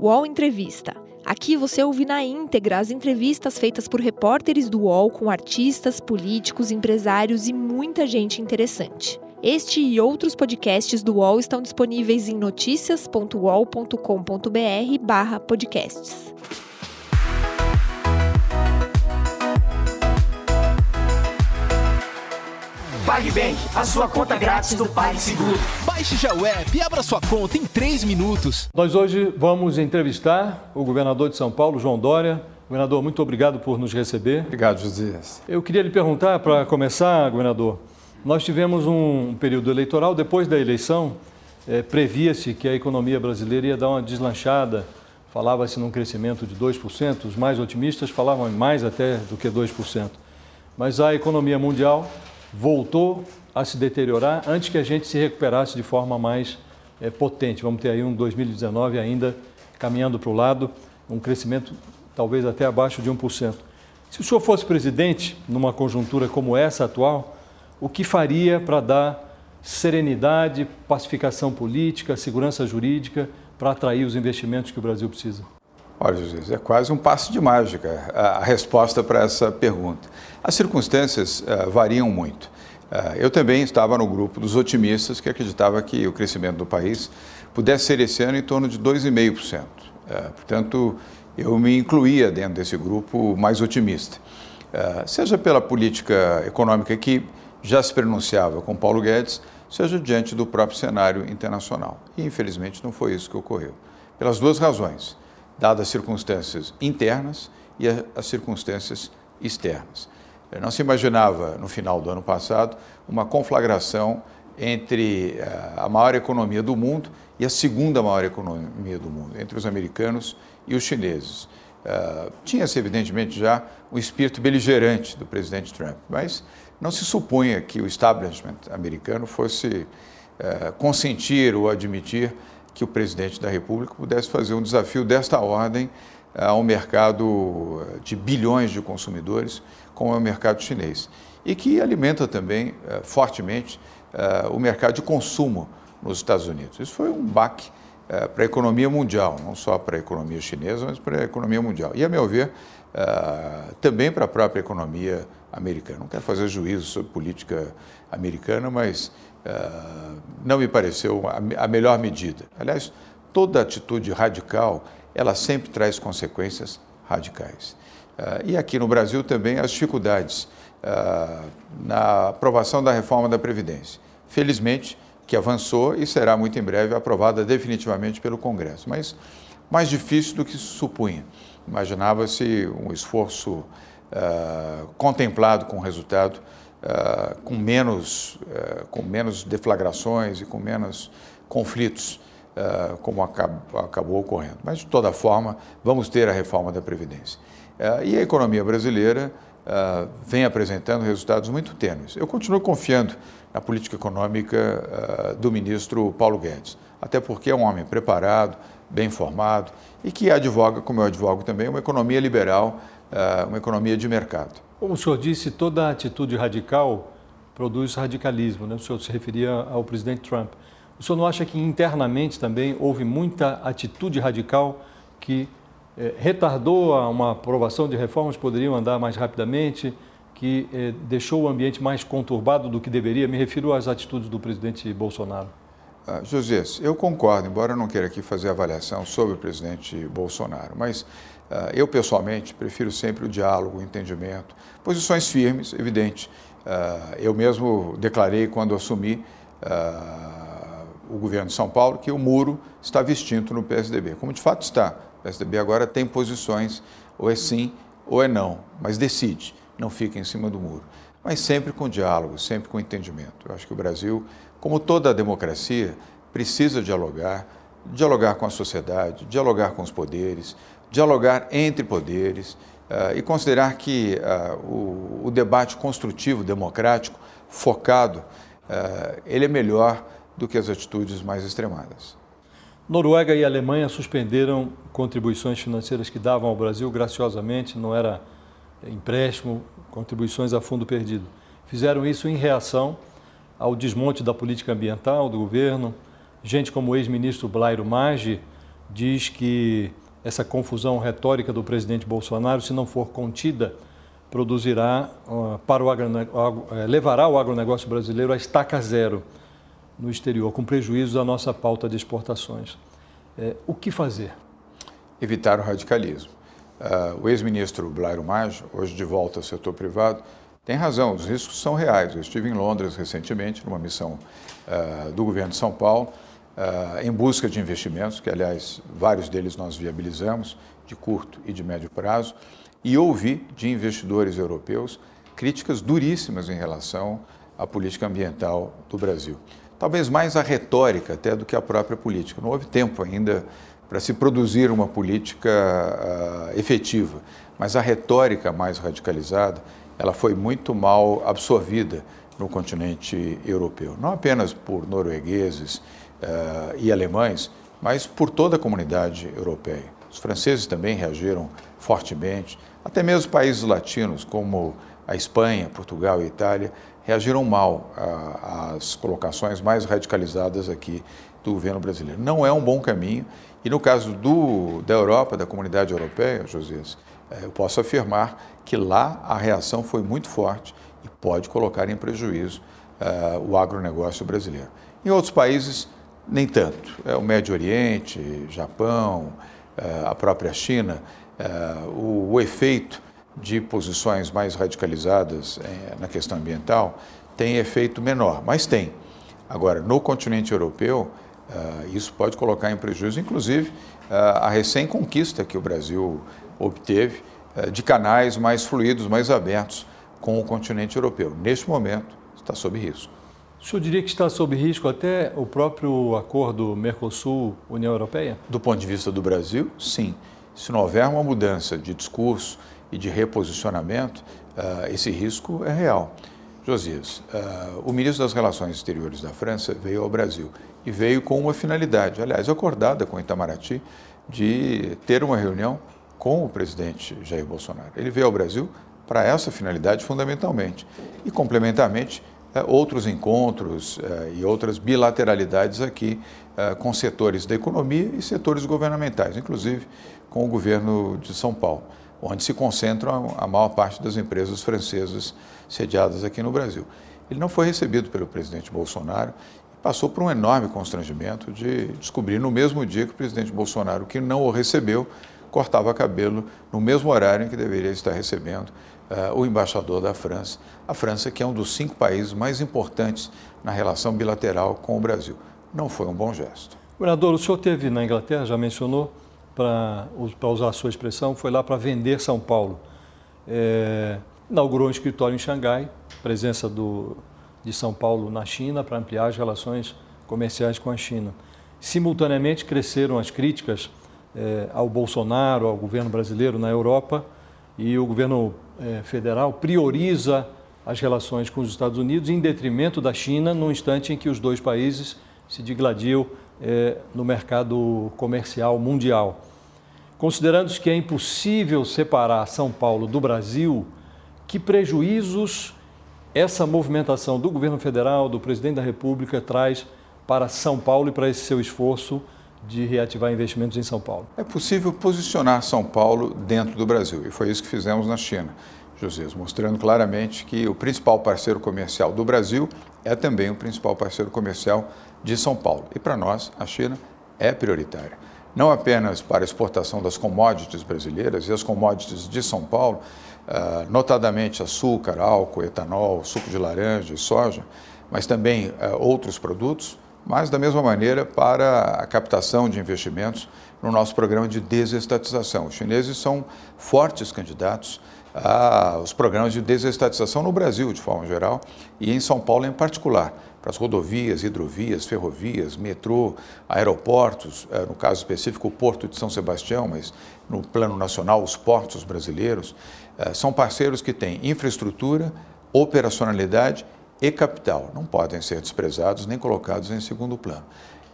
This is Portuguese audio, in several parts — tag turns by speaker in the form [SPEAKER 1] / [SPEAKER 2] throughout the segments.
[SPEAKER 1] UOL Entrevista. Aqui você ouve na íntegra as entrevistas feitas por repórteres do UOL com artistas, políticos, empresários e muita gente interessante. Este e outros podcasts do UOL estão disponíveis em noticias.uol.com.br/podcasts.
[SPEAKER 2] PagBank, a sua conta grátis do PagSeguro.
[SPEAKER 3] Baixe já o app e abra sua conta em 3 minutos.
[SPEAKER 4] Nós hoje vamos entrevistar o governador de São Paulo, João Dória. Governador, muito obrigado por nos receber.
[SPEAKER 5] Obrigado, Josias.
[SPEAKER 4] Eu queria lhe perguntar, para começar, governador, nós tivemos um período eleitoral, depois da eleição, é, previa-se que a economia brasileira ia dar uma deslanchada, falava-se num crescimento de 2%, os mais otimistas falavam em mais até do que 2%. Mas a economia mundial voltou a se deteriorar antes que a gente se recuperasse de forma mais é, potente. Vamos ter aí um 2019 ainda caminhando para o lado, um crescimento talvez até abaixo de 1%. Se o senhor fosse presidente numa conjuntura como essa atual, o que faria para dar serenidade, pacificação política, segurança jurídica para atrair os investimentos que o Brasil precisa?
[SPEAKER 5] Olha, Jesus, é quase um passo de mágica a, resposta para essa pergunta. As circunstâncias uh, variam muito. Uh, eu também estava no grupo dos otimistas que acreditava que o crescimento do país pudesse ser esse ano em torno de 2,5%. Uh, eh, portanto, eu me incluía dentro desse grupo mais otimista. seja pela política econômica que já se pronunciava com Paulo Guedes, seja diante do próprio cenário internacional. E, infelizmente, não foi isso que ocorreu. Pelas duas razões dadas as circunstâncias internas e as circunstâncias externas. Não se imaginava, no final do ano passado, uma conflagração entre eh, a maior economia do mundo e a segunda maior economia do mundo, entre os americanos e os chineses. Uh, Tinha-se, evidentemente, já o espírito beligerante do presidente Trump, mas não se supunha que o establishment americano fosse uh, consentir ou admitir que o presidente da República pudesse fazer um desafio desta ordem eh, ao mercado eh, de bilhões de consumidores, como é o mercado chinês, e que alimenta também eh, fortemente o mercado de consumo nos Estados Unidos. Isso foi um baque para a economia mundial, não só para a economia chinesa, mas para a economia mundial. E, a meu ver, também para a própria economia americana. Não quero fazer juízo sobre política americana, mas não me pareceu a melhor medida. Aliás, toda atitude radical, ela sempre traz consequências radicais. Uh, e aqui no Brasil também as dificuldades uh, na aprovação da reforma da Previdência. Felizmente, que avançou e será muito em breve aprovada definitivamente pelo Congresso, mas mais difícil do que se supunha. Imaginava-se um esforço contemplado com resultado uh, com, menos, uh, com menos deflagrações e com menos conflitos, uh, como acab acabou ocorrendo. Mas, de toda forma, vamos ter a reforma da Previdência. e a economia brasileira vem apresentando resultados muito tênues. Eu continuo confiando na política econômica do ministro Paulo Guedes, até porque é um homem preparado, bem informado e que advoga, como eu advogo também, uma economia liberal, uma economia de mercado.
[SPEAKER 4] Como o senhor disse, toda atitude radical produz radicalismo, né? o senhor se referia ao presidente Trump. O senhor não acha que internamente também houve muita atitude radical que eh, retardou uma aprovação de reformas que poderiam andar mais rapidamente, que eh, deixou o ambiente mais conturbado do que deveria? Me refiro às atitudes do presidente Bolsonaro.
[SPEAKER 5] Ah, José, eu concordo, embora eu não queira aqui fazer avaliação sobre o presidente Bolsonaro, mas ah, eu, pessoalmente, prefiro sempre o diálogo, o entendimento. Posições firmes, evidente. Ah, eu mesmo declarei, quando assumi o governo de São Paulo, que o muro está extinto no PSDB, como de fato está. O PSDB agora tem posições, ou é sim ou é não, mas decide, não fica em cima do muro. Mas sempre com diálogo, sempre com entendimento. Eu acho que o Brasil, como toda democracia, precisa dialogar, dialogar com a sociedade, dialogar com os poderes, dialogar entre poderes uh, e considerar que uh, o, o, debate construtivo, democrático, focado, uh, ele é melhor do que as atitudes mais extremadas.
[SPEAKER 4] Noruega e Alemanha suspenderam contribuições financeiras que davam ao Brasil graciosamente, não era empréstimo, contribuições a fundo perdido. Fizeram isso em reação ao desmonte da política ambiental do governo. Gente como o ex-ministro Blairo Maggi diz que essa confusão retórica do presidente Bolsonaro, se não for contida, produzirá para o agronegócio, eh, levará o agronegócio brasileiro a estaca zero no exterior, com prejuízo da nossa pauta de exportações. É, o que fazer?
[SPEAKER 5] Evitar o radicalismo. Uh, o ex-ministro Blairo Maggi, hoje de volta ao setor privado, tem razão, os riscos são reais. Eu estive em Londres recentemente, numa missão uh, do governo de São Paulo, uh, em busca de investimentos, que, aliás, vários deles nós viabilizamos, de curto e de médio prazo, e ouvi de investidores europeus críticas duríssimas em relação à política ambiental do Brasil. Talvez mais a retórica até do que a própria política. Não houve tempo ainda para se produzir uma política uh, efetiva, mas a retórica mais radicalizada, ela foi muito mal absorvida no continente europeu, não apenas por noruegueses uh, e alemães, mas por toda a comunidade europeia. Os franceses também reagiram fortemente, até mesmo países latinos, como a Espanha, Portugal e Itália, reagiram mal às colocações mais radicalizadas aqui do governo brasileiro. Não é um bom caminho. E no caso do, da Europa, da comunidade europeia, José, é, eu posso afirmar que lá a reação foi muito forte e pode colocar em prejuízo uh, o agronegócio brasileiro. Em outros países, nem tanto. É o Médio Oriente, Japão, uh, a própria China, uh, o, o efeito de posições mais radicalizadas na questão ambiental tem efeito menor, mas tem. Agora, no continente europeu, isso pode colocar em prejuízo, inclusive, uh, a recém-conquista que o Brasil obteve uh, de canais mais fluidos, mais abertos com o continente europeu. Neste momento, está sob risco.
[SPEAKER 4] O senhor diria que está sob risco até o próprio acordo Mercosul-União Europeia?
[SPEAKER 5] Do ponto de vista do Brasil, sim. Se não houver uma mudança de discurso, e de reposicionamento, esse risco é real. Josias, uh, o ministro das Relações Exteriores da França veio ao Brasil e veio com uma finalidade, aliás, acordada com Itamaraty, de ter uma reunião com o presidente Jair Bolsonaro. Ele veio ao Brasil para essa finalidade fundamentalmente e complementarmente uh, outros encontros e outras bilateralidades aqui com setores da economia e setores governamentais, inclusive com o governo de São Paulo onde se concentram a maior parte das empresas francesas sediadas aqui no Brasil. Ele não foi recebido pelo presidente Bolsonaro e passou por um enorme constrangimento de descobrir no mesmo dia que o presidente Bolsonaro, que não o recebeu, cortava cabelo no mesmo horário em que deveria estar recebendo uh, o embaixador da França. A França, que é um dos cinco países mais importantes na relação bilateral com o Brasil. Não foi um bom gesto.
[SPEAKER 4] Governador, o senhor teve na Inglaterra, já mencionou, para usar a sua expressão, foi lá para vender São Paulo. É, inaugurou um escritório em Xangai, presença do, de São Paulo na China para ampliar as relações comerciais com a China. Simultaneamente cresceram as críticas é, ao Bolsonaro, ao governo brasileiro na Europa e o governo é, federal prioriza as relações com os Estados Unidos em detrimento da China, no instante em que os dois países se digladiam é, no mercado comercial mundial. Considerando que é impossível separar São Paulo do Brasil, que prejuízos essa movimentação do governo federal, do presidente da República, traz para São Paulo e para esse seu esforço de reativar investimentos em São Paulo?
[SPEAKER 5] É possível posicionar São Paulo dentro do Brasil, e foi isso que fizemos na China. José, mostrando claramente que o principal parceiro comercial do Brasil é também o principal parceiro comercial de São Paulo. E para nós, a China é prioritária. Não apenas para exportação das commodities brasileiras e as commodities de São Paulo, ah, notadamente açúcar, álcool, etanol, suco de laranja e soja, mas também ah, outros produtos, mas da mesma maneira para a captação de investimentos no nosso programa de desestatização. Os chineses são fortes candidatos aos programas de desestatização no Brasil, de forma geral, e em São Paulo em particular, para as rodovias, hidrovias, ferrovias, metrô, aeroportos, eh, no caso específico o Porto de São Sebastião, mas no plano nacional os portos brasileiros, eh, são parceiros que têm infraestrutura, operacionalidade e capital. Não podem ser desprezados nem colocados em segundo plano.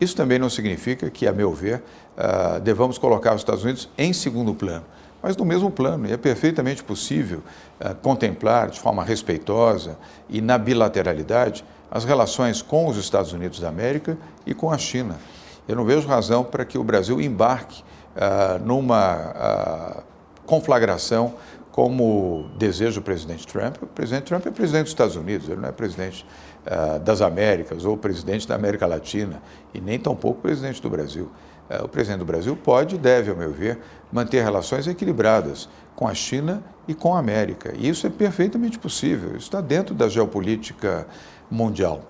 [SPEAKER 5] Isso também não significa que, a meu ver, eh, devamos colocar os Estados Unidos em segundo plano mas no mesmo plano. E é perfeitamente possível uh, contemplar de forma respeitosa e na bilateralidade as relações com os Estados Unidos da América e com a China. Eu não vejo razão para que o Brasil embarque uh, numa uh, conflagração como deseja o presidente Trump. O presidente Trump é presidente dos Estados Unidos, ele não é presidente uh, das Américas ou presidente da América Latina e nem tampouco presidente do Brasil. Uh, o presidente do Brasil pode e deve, ao meu ver, manter relações equilibradas com a China e com a América. E isso é perfeitamente possível, isso está dentro da geopolítica mundial.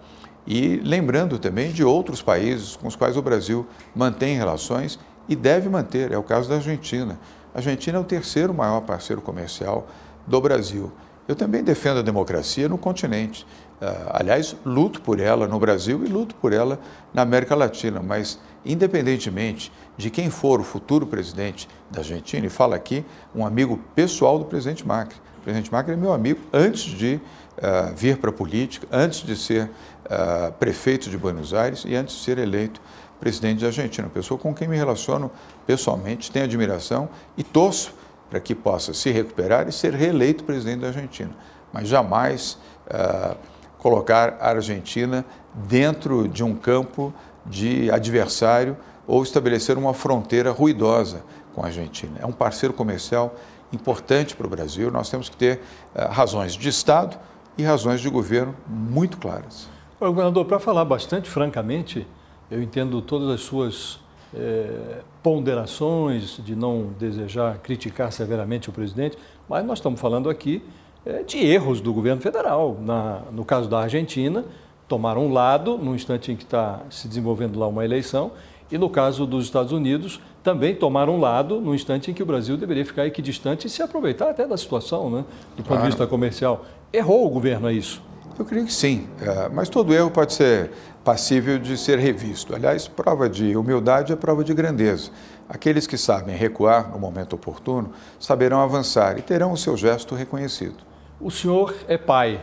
[SPEAKER 5] E lembrando também de outros países com os quais o Brasil mantém relações e deve manter, é o caso da Argentina. A Argentina é o terceiro maior parceiro comercial do Brasil. Eu também defendo a democracia no continente. Uh, aliás, luto por ela no Brasil e luto por ela na América Latina, mas independentemente de quem for o futuro presidente da Argentina, e fala aqui um amigo pessoal do presidente Macri. O presidente Macri é meu amigo antes de uh, vir para a política, antes de ser uh, prefeito de Buenos Aires e antes de ser eleito presidente da Argentina, pessoa com quem me relaciono pessoalmente, tenho admiração e torço para que possa se recuperar e ser reeleito presidente da Argentina. Mas jamais uh, colocar a Argentina dentro de um campo de adversário ou estabelecer uma fronteira ruidosa com a Argentina. É um parceiro comercial importante para o Brasil. Nós temos que ter uh, razões de Estado e razões de governo muito claras.
[SPEAKER 4] Governador, para falar bastante francamente, eu entendo todas as suas é, ponderações de não desejar criticar severamente o presidente, mas nós estamos falando aqui é, de erros do governo federal. Na, no caso da Argentina, tomaram um lado no instante em que está se desenvolvendo lá uma eleição, e no caso dos Estados Unidos, também tomaram um lado no instante em que o Brasil deveria ficar equidistante e se aproveitar até da situação, né, do ponto de vista comercial. Errou o governo a isso?
[SPEAKER 5] Eu creio que sim, é, mas todo erro pode ser passível de ser revisto. Aliás, prova de humildade é prova de grandeza. Aqueles que sabem recuar no momento oportuno saberão avançar e terão o seu gesto reconhecido.
[SPEAKER 4] O senhor é pai,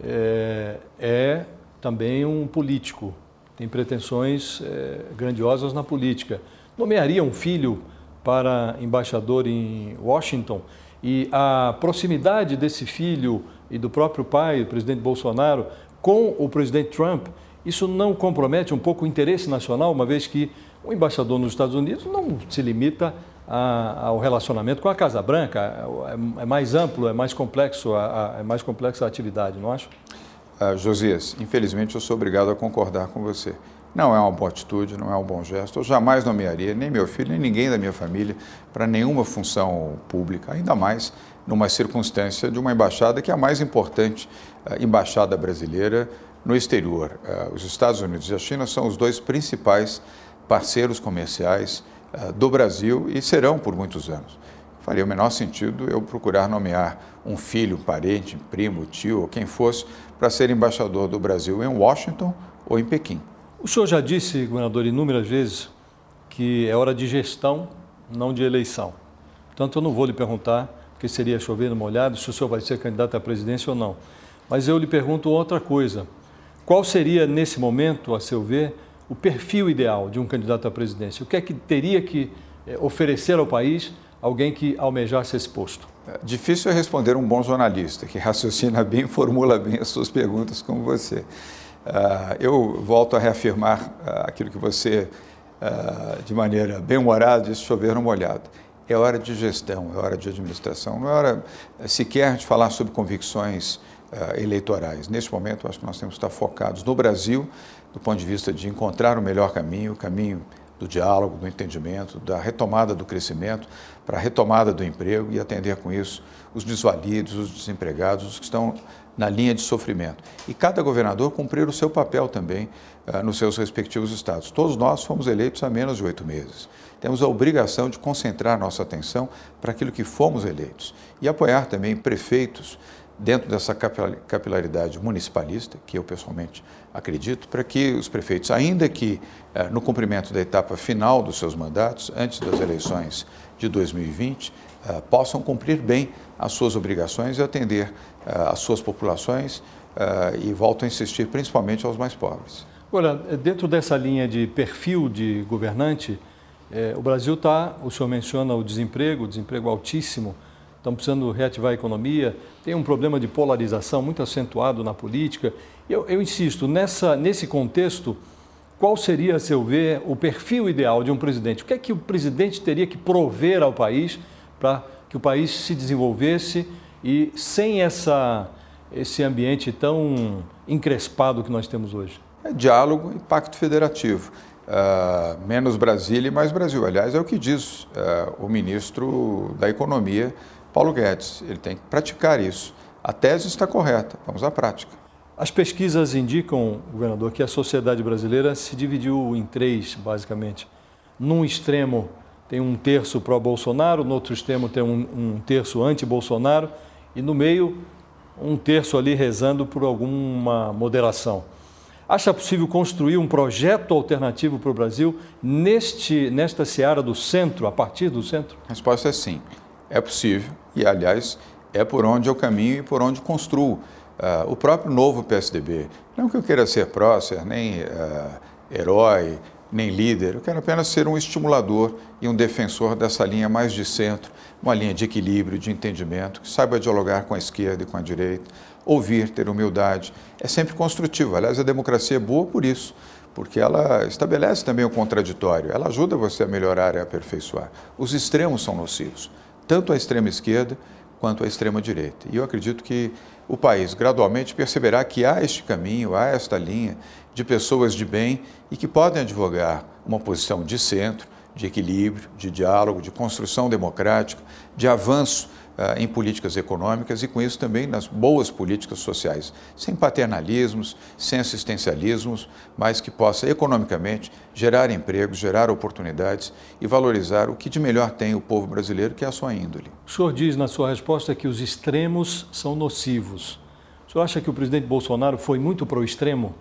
[SPEAKER 4] é, é também um político, tem pretensões é, grandiosas na política. Nomearia um filho para embaixador em Washington e a proximidade desse filho e do próprio pai, o presidente Bolsonaro, com o presidente Trump, isso não compromete um pouco o interesse nacional, uma vez que o embaixador nos Estados Unidos não se limita a, ao relacionamento com a Casa Branca, é, é mais amplo, é mais complexo, é mais complexa a atividade, não acho?
[SPEAKER 5] Uh, Josias, infelizmente eu sou obrigado a concordar com você. Não é uma boa atitude, não é um bom gesto. Eu jamais nomearia nem meu filho, nem ninguém da minha família para nenhuma função pública, ainda mais numa circunstância de uma embaixada que é a mais importante uh, embaixada brasileira no exterior. Uh, os Estados Unidos e a China são os dois principais parceiros comerciais do Brasil e serão por muitos anos. Faria o menor sentido eu procurar nomear um filho, um parente, primo, tio ou quem fosse para ser embaixador do Brasil em Washington ou em Pequim.
[SPEAKER 4] O senhor já disse, governador, inúmeras vezes que é hora de gestão, não de eleição. Portanto, eu não vou lhe perguntar, que seria chover no molhado, se o senhor vai ser candidato à presidência ou não. Mas eu lhe pergunto outra coisa. Qual seria, nesse momento, a seu ver, o perfil ideal de um candidato à presidência? O que é que teria que eh, oferecer ao país alguém que almejasse esse posto?
[SPEAKER 5] É, difícil é responder um bom jornalista, que raciocina bem, formula bem as suas perguntas como você. Uh, eu volto a reafirmar uh, aquilo que você, uh, de maneira bem humorada, disse chover no molhado. É hora de gestão, é hora de administração, não é hora sequer de falar sobre convicções eleitorais. Neste momento, acho que nós temos que estar focados no Brasil, do ponto de vista de encontrar o melhor caminho, o caminho do diálogo, do entendimento, da retomada do crescimento, para a retomada do emprego e atender com isso os desvalidos, os desempregados, os que estão na linha de sofrimento. E cada governador cumprir o seu papel também uh, nos seus respectivos estados. Todos nós fomos eleitos há menos de oito meses. Temos a obrigação de concentrar nossa atenção para aquilo que fomos eleitos e apoiar também prefeitos dentro dessa capilaridade municipalista, que eu pessoalmente acredito, para que os prefeitos, ainda que uh, no cumprimento da etapa final dos seus mandatos, antes das eleições de 2020, uh, possam cumprir bem as suas obrigações e atender uh, as suas populações e volto a insistir principalmente aos mais pobres.
[SPEAKER 4] Agora, dentro dessa linha de perfil de governante, eh, o Brasil está, o senhor menciona o desemprego, o desemprego altíssimo, estamos precisando reativar a economia, tem um problema de polarização muito acentuado na política. Eu, eu insisto, nessa, nesse contexto, qual seria, a seu ver, o perfil ideal de um presidente? O que é que o presidente teria que prover ao país para que o país se desenvolvesse e sem essa, esse ambiente tão encrespado que nós temos hoje?
[SPEAKER 5] É diálogo e pacto federativo. Uh, menos Brasília e mais Brasil. Aliás, é o que diz uh, o ministro da Economia, Paulo Guedes. Ele tem que praticar isso. A tese está correta, vamos à prática.
[SPEAKER 4] As pesquisas indicam, governador, que a sociedade brasileira se dividiu em três, basicamente. Num extremo tem um terço pró-Bolsonaro, no outro extremo tem um, um terço anti-Bolsonaro e no meio um terço ali rezando por alguma moderação. Acha possível construir um projeto alternativo para o Brasil neste, nesta seara do centro, a partir do centro?
[SPEAKER 5] A resposta é sim. É possível e, aliás, é por onde eu caminho e por onde construo. Uh, o próprio novo PSDB. Não que eu queira ser prócer, nem uh, herói, nem líder, eu quero apenas ser um estimulador e um defensor dessa linha mais de centro, uma linha de equilíbrio, de entendimento, que saiba dialogar com a esquerda e com a direita, ouvir, ter humildade. É sempre construtivo. Aliás, a democracia é boa por isso, porque ela estabelece também o contraditório, ela ajuda você a melhorar e aperfeiçoar. Os extremos são nocivos, tanto a extrema esquerda quanto a extrema direita. E eu acredito que o país gradualmente perceberá que há este caminho, há esta linha de pessoas de bem e que podem advogar uma posição de centro, de equilíbrio, de diálogo, de construção democrática, de avanço em políticas econômicas e, com isso, também nas boas políticas sociais, sem paternalismos, sem assistencialismos, mas que possa economicamente gerar empregos, gerar oportunidades e valorizar o que de melhor tem o povo brasileiro, que é a sua índole.
[SPEAKER 4] O senhor diz na sua resposta que os extremos são nocivos. O senhor acha que o presidente Bolsonaro foi muito para o extremo?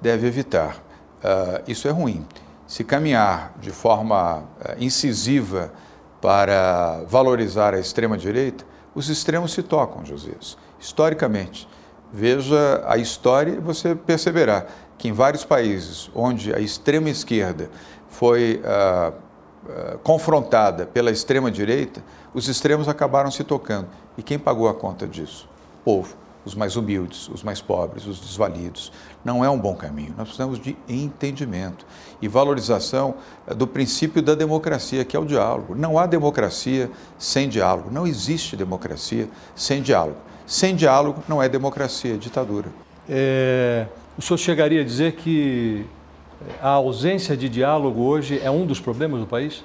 [SPEAKER 5] deve evitar. Uh, isso é ruim. Se caminhar de forma uh, incisiva para valorizar a extrema-direita, os extremos se tocam, Josias, historicamente. Veja a história e você perceberá que em vários países onde a extrema-esquerda foi uh, confrontada pela extrema-direita, os extremos acabaram se tocando. E quem pagou a conta disso? O povo os mais humildes, os mais pobres, os desvalidos. Não é um bom caminho. Nós precisamos de entendimento e valorização eh, do princípio da democracia, que é o diálogo. Não há democracia sem diálogo. Não existe democracia sem diálogo. Sem diálogo não é democracia, é ditadura.
[SPEAKER 4] É, o senhor chegaria a dizer que a ausência de diálogo hoje é um dos problemas do país?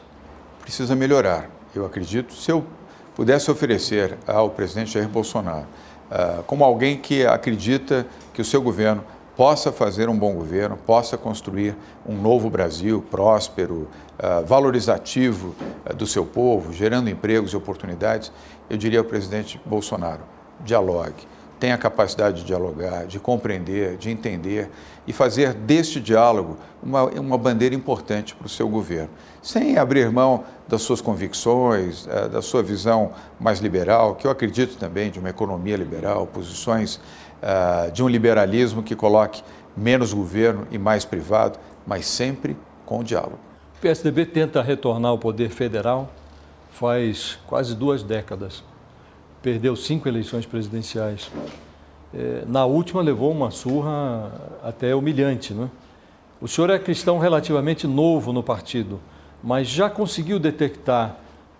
[SPEAKER 5] Precisa melhorar. Eu acredito, se eu pudesse oferecer ao presidente Jair Bolsonaro como alguém que acredita que o seu governo possa fazer um bom governo, possa construir um novo Brasil próspero, uh, valorizativo uh, do seu povo, gerando empregos e oportunidades, eu diria ao presidente Bolsonaro: dialogue, tenha a capacidade de dialogar, de compreender, de entender e fazer deste diálogo uma, uma bandeira importante para o seu governo, sem abrir mão das suas convicções, eh, da sua visão mais liberal, que eu acredito também de uma economia liberal, posições uh, de um liberalismo que coloque menos governo e mais privado, mas sempre com diálogo.
[SPEAKER 4] O PSDB tenta retornar ao poder federal faz quase duas décadas. Perdeu cinco eleições presidenciais. É, na última levou uma surra até humilhante. Né? O senhor é cristão relativamente novo no partido, mas já conseguiu detectar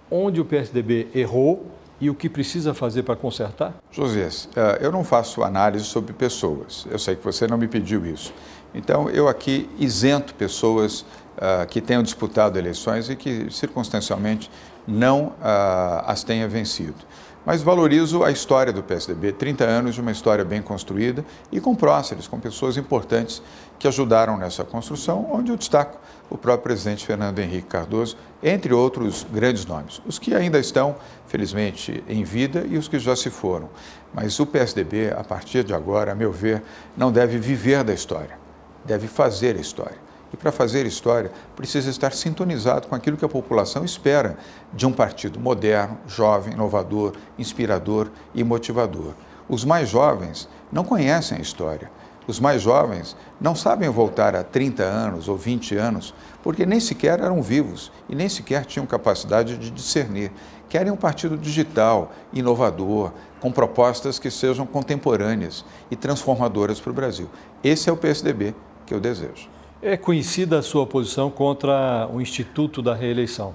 [SPEAKER 4] onde o PSDB errou e o que precisa fazer para consertar?
[SPEAKER 5] Josias, é, eu não faço análise sobre pessoas. Eu sei que você não me pediu isso. Então, eu aqui isento pessoas uh, que tenham disputado eleições e que, circunstancialmente, não uh, as tenha vencido mas valorizo a história do PSDB, 30 anos de uma história bem construída e com próceres, com pessoas importantes que ajudaram nessa construção, onde eu destaco o próprio presidente Fernando Henrique Cardoso, entre outros grandes nomes, os que ainda estão, felizmente, em vida e os que já se foram. Mas o PSDB, a partir de agora, a meu ver, não deve viver da história, deve fazer a história. E para fazer história, precisa estar sintonizado com aquilo que a população espera de um partido moderno, jovem, inovador, inspirador e motivador. Os mais jovens não conhecem a história. Os mais jovens não sabem voltar a 30 anos ou 20 anos, porque nem sequer eram vivos e nem sequer tinham capacidade de discernir. Querem um partido digital, inovador, com propostas que sejam contemporâneas e transformadoras para o Brasil. Esse é o PSDB que eu desejo.
[SPEAKER 4] É conhecida a sua posição contra o Instituto da Reeleição.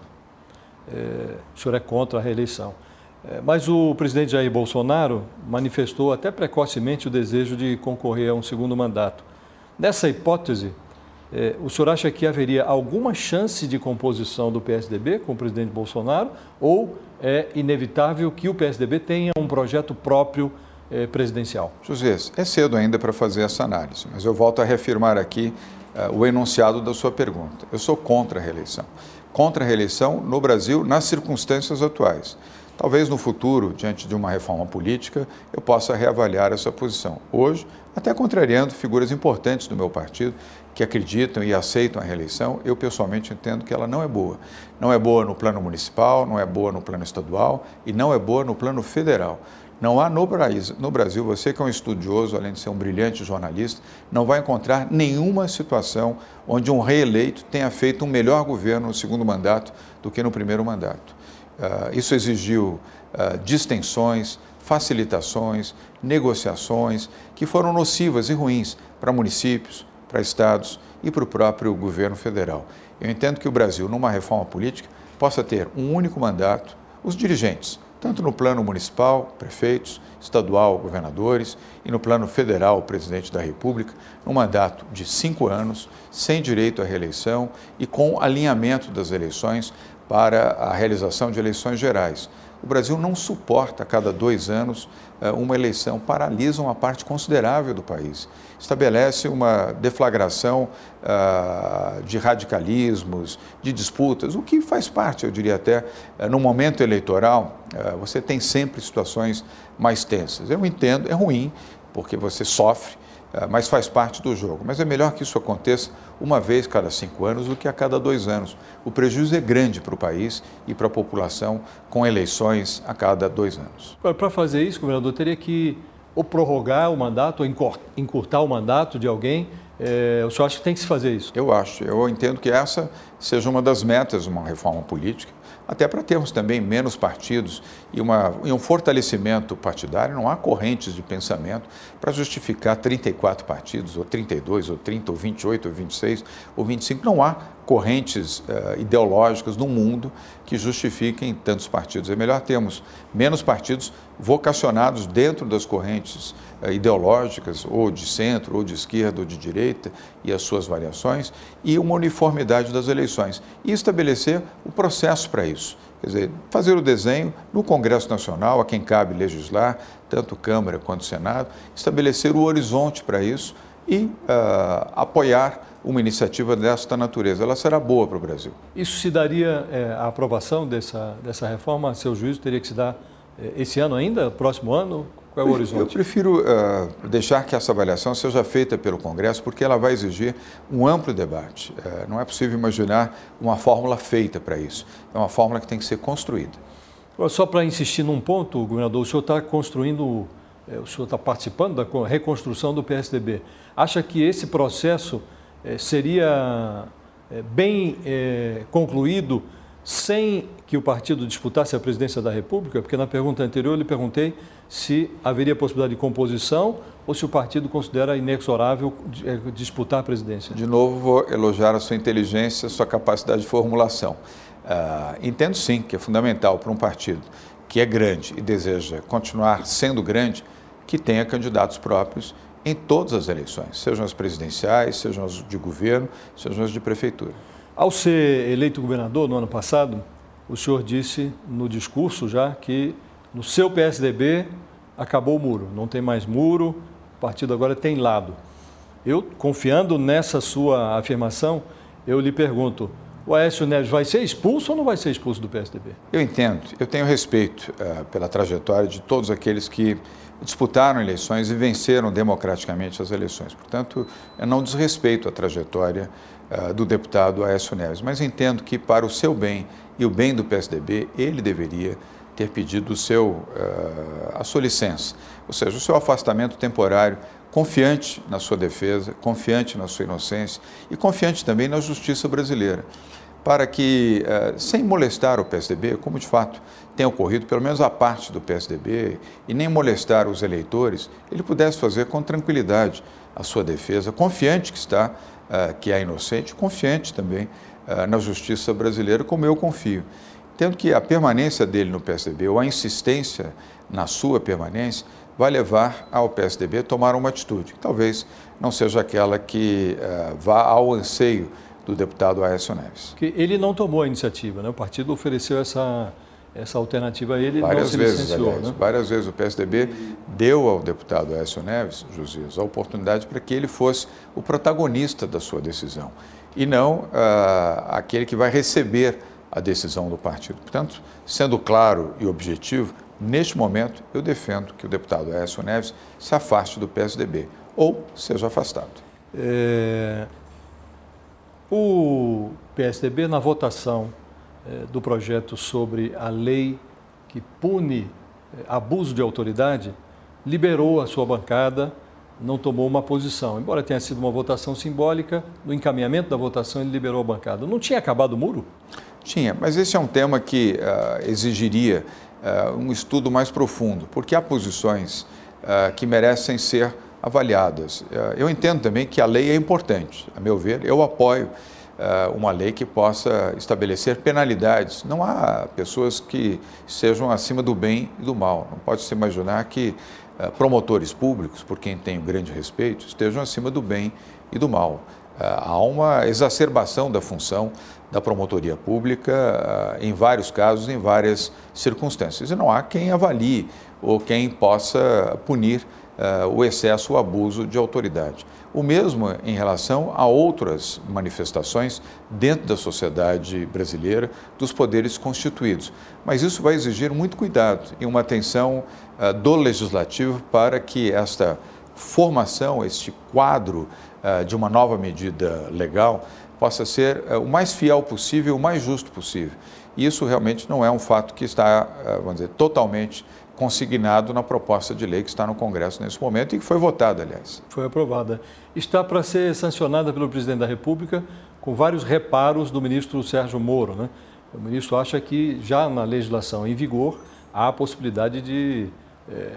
[SPEAKER 4] É, o senhor é contra a reeleição. É, mas o presidente Jair Bolsonaro manifestou até precocemente o desejo de concorrer a um segundo mandato. Nessa hipótese, é, o senhor acha que haveria alguma chance de composição do PSDB com o presidente Bolsonaro ou é inevitável que o PSDB tenha um projeto próprio é, presidencial?
[SPEAKER 5] José, é cedo ainda para fazer essa análise, mas eu volto a reafirmar aqui o enunciado da sua pergunta. Eu sou contra a reeleição. Contra a reeleição no Brasil nas circunstâncias atuais. Talvez no futuro, diante de uma reforma política, eu possa reavaliar essa posição. Hoje, até contrariando figuras importantes do meu partido que acreditam e aceitam a reeleição, eu pessoalmente entendo que ela não é boa. Não é boa no plano municipal, não é boa no plano estadual e não é boa no plano federal. Não há no Brasil, no Brasil, você que é um estudioso, além de ser um brilhante jornalista, não vai encontrar nenhuma situação onde um reeleito tenha feito um melhor governo no segundo mandato do que no primeiro mandato. Uh, isso exigiu uh, distensões, facilitações, negociações que foram nocivas e ruins para municípios, para estados e para o próprio governo federal. Eu entendo que o Brasil, numa reforma política, possa ter um único mandato, os dirigentes, tanto no plano municipal, prefeitos, estadual, governadores, e no plano federal, presidente da República, um mandato de cinco anos, sem direito à reeleição e com alinhamento das eleições para a realização de eleições gerais. O Brasil não suporta a cada dois anos eh, uma eleição, paralisa uma parte considerável do país. Estabelece uma deflagração uh, de radicalismos, de disputas, o que faz parte, eu diria até, uh, no momento eleitoral, uh, você tem sempre situações mais tensas. Eu entendo, é ruim, porque você sofre, mas faz parte do jogo. Mas é melhor que isso aconteça uma vez cada cinco anos do que a cada dois anos. O prejuízo é grande para o país e para a população com eleições a cada dois anos.
[SPEAKER 4] Para fazer isso, governador, teria que ou prorrogar o mandato, ou encurtar o mandato de alguém. É, o senhor acha que tem que se fazer isso?
[SPEAKER 5] Eu acho. Eu entendo que essa seja uma das metas de uma reforma política até para termos também menos partidos e, uma, e um fortalecimento partidário. Não há correntes de pensamento para justificar 34 partidos, ou 32, ou 30, ou 28, ou 26, ou 25. Não há correntes uh, ideológicas no mundo que justifiquem tantos partidos. É melhor termos menos partidos vocacionados dentro das correntes uh, ideológicas, ou de centro, ou de esquerda, ou de direita, e as suas variações, e uma uniformidade das eleições. E estabelecer o processo para isso. Quer dizer, fazer o desenho no Congresso Nacional, a quem cabe legislar, tanto Câmara quanto Senado, estabelecer o horizonte para isso e uh, apoiar uma iniciativa desta natureza. Ela será boa para o Brasil.
[SPEAKER 4] Isso se daria, é, a aprovação dessa, dessa reforma, seu juízo, teria que se dar é, esse ano ainda, próximo ano? Qual é o horizonte?
[SPEAKER 5] Eu prefiro uh, deixar que essa avaliação seja feita pelo Congresso, porque ela vai exigir um amplo debate. Uh, não é possível imaginar uma fórmula feita para isso. É uma fórmula que tem que ser construída.
[SPEAKER 4] Só para insistir num ponto, governador, o senhor está construindo, o senhor está participando da reconstrução do PSDB. Acha que esse processo eh, seria eh, bem concluído sem que o partido disputasse a presidência da República? Porque na pergunta anterior eu lhe perguntei se haveria possibilidade de composição ou se o partido considera inexorável disputar a presidência.
[SPEAKER 5] De novo, vou elogiar a sua inteligência, a sua capacidade de formulação. Uh, entendo sim que é fundamental para um partido que é grande e deseja continuar sendo grande que tenha candidatos próprios em todas as eleições, sejam as presidenciais, sejam as de governo, sejam as de prefeitura.
[SPEAKER 4] Ao ser eleito governador no ano passado, o senhor disse no discurso já que no seu PSDB acabou o muro, não tem mais muro, o partido agora tem lado. Eu, confiando nessa sua afirmação, eu lhe pergunto, o Aécio Neves vai ser expulso ou não vai ser expulso do PSDB?
[SPEAKER 5] Eu entendo, eu tenho respeito uh, pela trajetória de todos aqueles que disputaram eleições e venceram democraticamente as eleições. Portanto, eu não desrespeito a trajetória uh, do deputado Aécio Neves, mas entendo que, para o seu bem e o bem do PSDB, ele deveria ter pedido o seu, uh, a sua licença, ou seja, o seu afastamento temporário, confiante na sua defesa, confiante na sua inocência e confiante também na justiça brasileira para que, eh, sem molestar o PSDB, como de fato tem ocorrido, pelo menos a parte do PSDB, e nem molestar os eleitores, ele pudesse fazer com tranquilidade a sua defesa, confiante que está que é inocente, confiante também na justiça brasileira, como eu confio. Tendo que a permanência dele no PSDB, ou a insistência na sua permanência, vai levar ao PSDB a tomar uma atitude, que talvez não seja aquela que uh, vá ao anseio do deputado Aécio Neves.
[SPEAKER 4] Que ele não tomou a iniciativa, né? o partido ofereceu essa, essa alternativa a ele
[SPEAKER 5] várias
[SPEAKER 4] não
[SPEAKER 5] vezes, aliás, né? Várias vezes o PSDB deu ao deputado Aécio Neves, Josias, a oportunidade para que ele fosse o protagonista da sua decisão e não uh, aquele que vai receber a decisão do partido. Portanto, sendo claro e objetivo, Neste momento, eu defendo que o deputado Aécio Neves se afaste do PSDB ou seja afastado. É...
[SPEAKER 4] O PSDB, na votação do projeto sobre a lei que pune é, abuso de autoridade, liberou a sua bancada, não tomou uma posição. Embora tenha sido uma votação simbólica, no encaminhamento da votação ele liberou a bancada. Não tinha acabado o muro?
[SPEAKER 5] Tinha, mas esse é um tema que uh, exigiria uh, um estudo mais profundo, porque há posições uh, que merecem ser avaliadas. eu entendo também que a lei é importante, a meu ver, eu apoio uma lei que possa estabelecer penalidades. Não há pessoas que sejam acima do bem e do mal. Não pode se imaginar que promotores públicos, por quem tenho grande respeito, estejam acima do bem e do mal. Há uma exacerbação da função da promotoria pública em vários casos, em várias circunstâncias. E não há quem avalie ou quem possa punir uh, o excesso, o abuso de autoridade. O mesmo em relação a outras manifestações dentro da sociedade brasileira dos poderes constituídos. Mas isso vai exigir muito cuidado e uma atenção uh, do legislativo para que esta formação, este quadro uh, de uma nova medida legal, possa ser o mais fiel possível, o mais justo possível. Isso realmente não é um fato que está, vamos dizer, totalmente consignado na proposta de lei que está no Congresso nesse momento e que foi votada, aliás.
[SPEAKER 4] Foi aprovada. Está para ser sancionada pelo presidente da República com vários reparos do ministro Sérgio Moro. Né? O ministro acha que já na legislação em vigor há a possibilidade de é,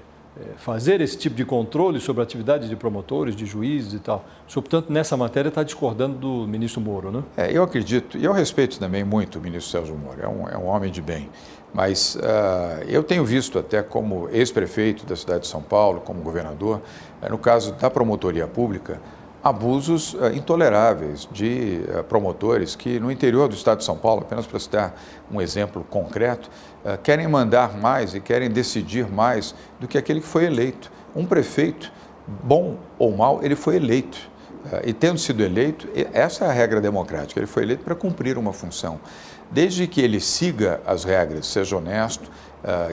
[SPEAKER 4] fazer esse tipo de controle sobre a atividade de promotores, de juízes e tal. O senhor, portanto, nessa matéria está discordando do ministro Moro, né?
[SPEAKER 5] É, eu acredito, e eu respeito também muito o ministro Sérgio Moro, é um, é um homem de bem, mas uh, eu tenho visto até como ex-prefeito da cidade de São Paulo, como governador, uh, no caso da promotoria pública, abusos uh, intoleráveis de uh, promotores que, no interior do estado de São Paulo, apenas para citar um exemplo concreto, uh, querem mandar mais e querem decidir mais do que aquele que foi eleito. Um prefeito, bom ou mal, ele foi eleito. E tendo sido eleito, essa é a regra democrática, ele foi eleito para cumprir uma função. Desde que ele siga as regras, seja honesto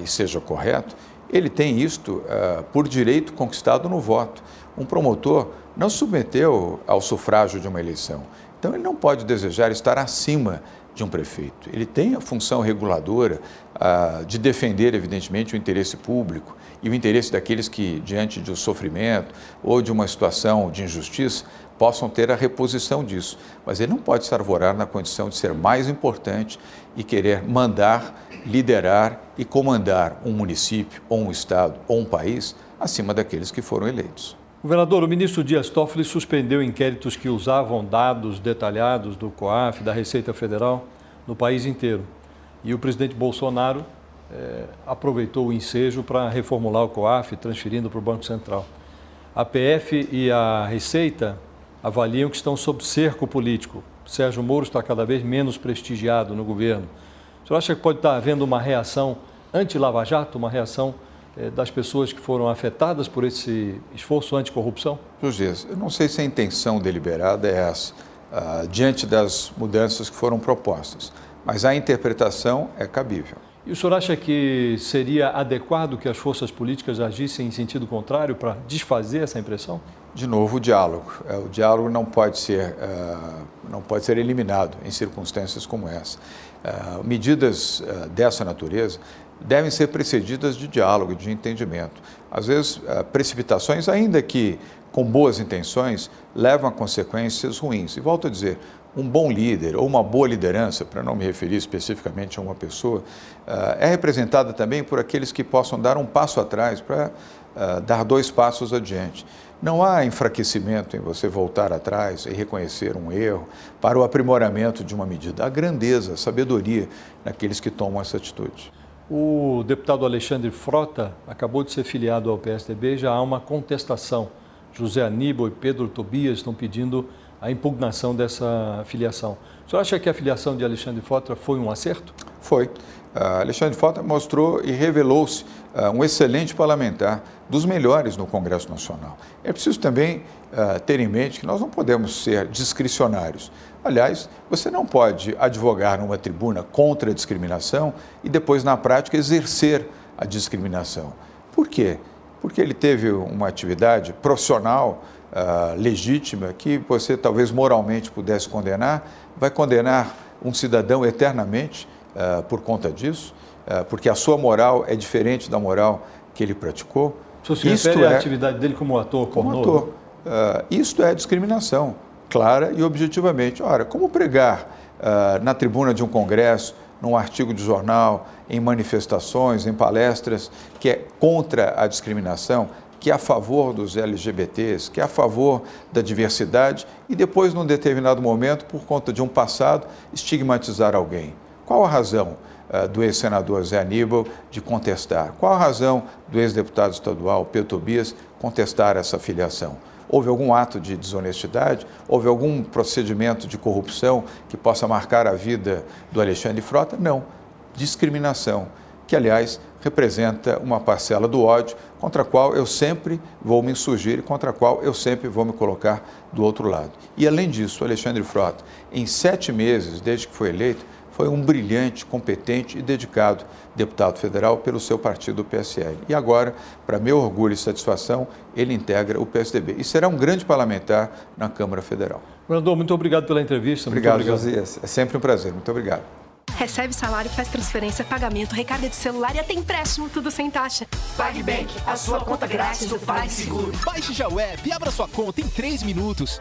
[SPEAKER 5] e seja correto, ele tem isto por direito conquistado no voto. Um promotor não submeteu ao sufrágio de uma eleição. Então, ele não pode desejar estar acima de um prefeito. Ele tem a função reguladora ah, de defender, evidentemente, o interesse público e o interesse daqueles que, diante de um sofrimento ou de uma situação de injustiça, possam ter a reposição disso. Mas ele não pode se arvorar na condição de ser mais importante e querer mandar, liderar e comandar um município, ou um estado, ou um país acima daqueles que foram eleitos.
[SPEAKER 4] Governador, o ministro Dias Toffoli suspendeu inquéritos que usavam dados detalhados do COAF, da Receita Federal, no país inteiro. E o presidente Bolsonaro eh, aproveitou o ensejo para reformular o COAF, transferindo para o Banco Central. A PF e a Receita avaliam que estão sob cerco político. Sérgio Moro está cada vez menos prestigiado no governo. O senhor acha que pode estar havendo uma reação anti-Lava Jato, uma reação das pessoas que foram afetadas por esse esforço anticorrupção?
[SPEAKER 5] José, eu não sei se a intenção deliberada é essa, uh, diante das mudanças que foram propostas, mas a interpretação é cabível.
[SPEAKER 4] E o senhor acha que seria adequado que as forças políticas agissem em sentido contrário para desfazer essa impressão?
[SPEAKER 5] De novo, o diálogo. É, o diálogo não pode ser, uh, não pode ser eliminado em circunstâncias como essa. Uh, medidas uh, dessa natureza devem ser precedidas de diálogo, de entendimento. Às vezes, eh, precipitações, ainda que com boas intenções, levam a consequências ruins. E volto a dizer, um bom líder ou uma boa liderança, para não me referir especificamente a uma pessoa, eh, é representada também por aqueles que possam dar um passo atrás para eh, dar dois passos adiante. Não há enfraquecimento em você voltar atrás e reconhecer um erro para o aprimoramento de uma medida. Há grandeza, sabedoria naqueles que tomam essa atitude.
[SPEAKER 4] O deputado Alexandre Frota acabou de ser filiado ao PSDB, já há uma contestação. José Aníbal e Pedro Tobias estão pedindo a impugnação dessa filiação. O senhor acha que a filiação de Alexandre Frota foi um acerto?
[SPEAKER 5] Foi. Uh, Alexandre Frota mostrou e revelou-se uh, um excelente parlamentar, dos melhores no Congresso Nacional. É preciso também uh, ter em mente que nós não podemos ser discricionários. Aliás, você não pode advogar numa tribuna contra a discriminação e depois, na prática, exercer a discriminação. Por quê? Porque ele teve uma atividade profissional legítima que você talvez moralmente pudesse condenar, vai condenar um cidadão eternamente uh, por conta disso, uh, porque a sua moral é diferente da moral que ele praticou.
[SPEAKER 4] O se refere é, à atividade dele como ator
[SPEAKER 5] Como ator. isto é discriminação clara e objetivamente. Ora, como pregar uh, na tribuna de um congresso, num artigo de jornal, em manifestações, em palestras, que é contra a discriminação, que é a favor dos LGBTs, que é a favor da diversidade e depois, num determinado momento, por conta de um passado, estigmatizar alguém. Qual a razão uh, do ex-senador Zé Aníbal de contestar? Qual a razão do ex-deputado estadual Pedro Tobias contestar essa filiação? Houve algum ato de desonestidade? Houve algum procedimento de corrupção que possa marcar a vida do Alexandre Frota? Não. Discriminação, que, aliás, representa uma parcela do ódio contra a qual eu sempre vou me insurgir e contra a qual eu sempre vou me colocar do outro lado. E, além disso, Alexandre Frota, em sete meses desde que foi eleito, foi um brilhante, competente e dedicado deputado federal pelo seu partido, o PSL. E agora, para meu orgulho e satisfação, ele integra o PSDB e será um grande parlamentar na Câmara Federal.
[SPEAKER 4] Governador, muito obrigado pela entrevista.
[SPEAKER 5] Obrigado, obrigado. Josias. É sempre um prazer. Muito obrigado.
[SPEAKER 6] Recebe salário, faz transferência, pagamento, recarga de celular e até empréstimo, tudo sem taxa.
[SPEAKER 2] PagBank, a sua conta grátis do PagSeguro.
[SPEAKER 3] Baixe já o app e abra sua conta em 3 minutos.